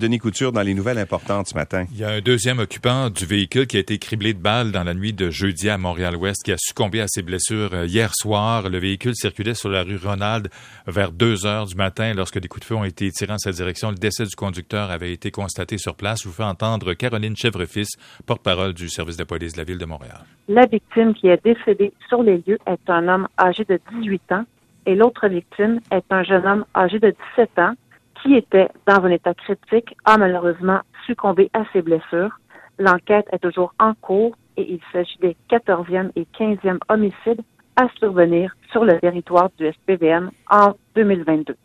Denis Couture dans les nouvelles importantes ce matin. Il y a un deuxième occupant du véhicule qui a été criblé de balles dans la nuit de jeudi à Montréal-Ouest qui a succombé à ses blessures euh, hier soir. Le véhicule circulait sur la rue Ronald vers 2 heures du matin lorsque des coups de feu ont été tirés en cette direction. Le décès du conducteur avait été constaté sur place. Je vous fais entendre Caroline Chevrefils, porte-parole du service de police de la ville de Montréal. La victime qui est décédée sur les lieux est un homme âgé de 18 ans et l'autre victime est un jeune homme âgé de 17 ans qui était dans un état critique, a malheureusement succombé à ses blessures. L'enquête est toujours en cours et il s'agit des 14e et 15e homicides à survenir sur le territoire du SPVM en 2022.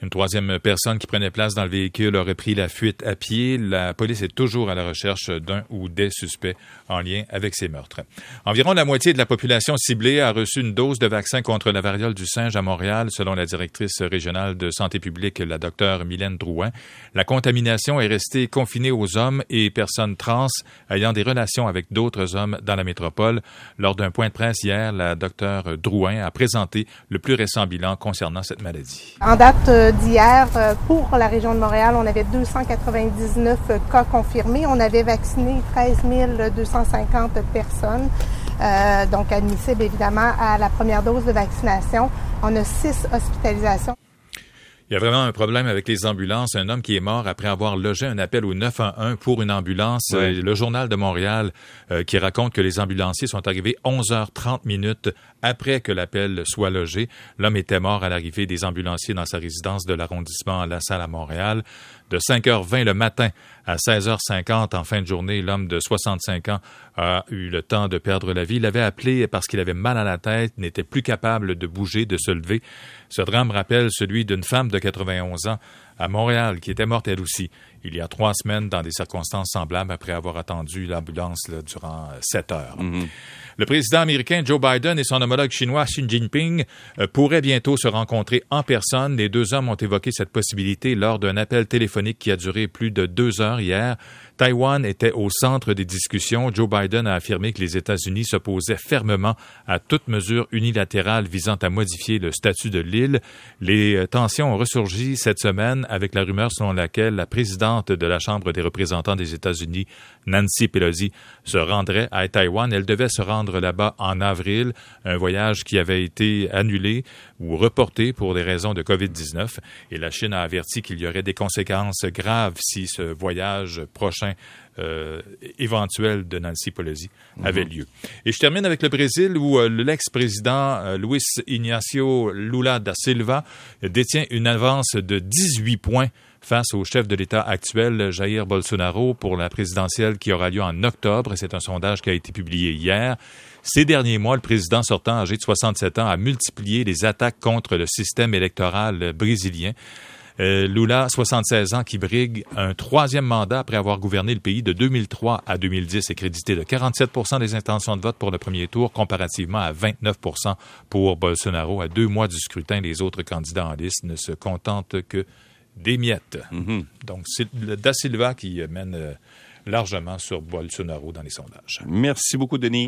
Une troisième personne qui prenait place dans le véhicule aurait pris la fuite à pied. La police est toujours à la recherche d'un ou des suspects en lien avec ces meurtres. Environ la moitié de la population ciblée a reçu une dose de vaccin contre la variole du singe à Montréal, selon la directrice régionale de santé publique, la docteure Mylène Drouin. La contamination est restée confinée aux hommes et personnes trans ayant des relations avec d'autres hommes dans la métropole. Lors d'un point de presse hier, la docteure Drouin a présenté le plus récent bilan concernant cette maladie. En date euh, d'hier, euh, pour la région de Montréal, on avait 299 cas confirmés. On avait vacciné 13 250 personnes, euh, donc admissibles évidemment à la première dose de vaccination. On a six hospitalisations. Il y a vraiment un problème avec les ambulances. Un homme qui est mort après avoir logé un appel au 911 pour une ambulance. Le journal de Montréal euh, qui raconte que les ambulanciers sont arrivés 11h30 minutes après que l'appel soit logé. L'homme était mort à l'arrivée des ambulanciers dans sa résidence de l'arrondissement La Salle à Montréal. De 5h20 le matin à 16h50 en fin de journée, l'homme de 65 ans a eu le temps de perdre la vie. Il avait appelé parce qu'il avait mal à la tête, n'était plus capable de bouger, de se lever. Ce drame rappelle celui d'une femme de 91 ans à Montréal qui était morte elle aussi il y a trois semaines dans des circonstances semblables après avoir attendu l'ambulance durant sept heures. Mm-hmm. Le président américain Joe Biden et son homologue chinois Xi Jinping euh, pourraient bientôt se rencontrer en personne. Les deux hommes ont évoqué cette possibilité lors d'un appel téléphonique qui a duré plus de deux heures hier. Taïwan était au centre des discussions. Joe Biden a affirmé que les États-Unis s'opposaient fermement à toute mesure unilatérale visant à modifier le statut de l'île. Les euh, tensions ont ressurgi cette semaine avec la rumeur selon laquelle la présidente de la Chambre des représentants des États-Unis, Nancy Pelosi, se rendrait à Taïwan. Elle devait se rendre là-bas en avril, un voyage qui avait été annulé ou reporté pour des raisons de COVID-19. Et la Chine a averti qu'il y aurait des conséquences graves si ce voyage prochain euh, éventuel de Nancy Pelosi avait mhm. lieu. Et je termine avec le Brésil où euh, l'ex-président euh, Luis Ignacio Lula da Silva détient une avance de 18 points face au chef de l'État actuel, Jair Bolsonaro, pour la présidentielle qui aura lieu en octobre. C'est un sondage qui a été publié hier. Ces derniers mois, le président sortant, âgé de 67 ans, a multiplié les attaques contre le système électoral brésilien. Euh, Lula, 76 ans, qui brigue un troisième mandat après avoir gouverné le pays de 2003 à 2010 est crédité de 47% des intentions de vote pour le premier tour, comparativement à 29% pour Bolsonaro. À deux mois du scrutin, les autres candidats en liste ne se contentent que des miettes. Mm-hmm. Donc, c'est Da Silva qui mène euh, largement sur Bolsonaro dans les sondages. Merci beaucoup, Denis.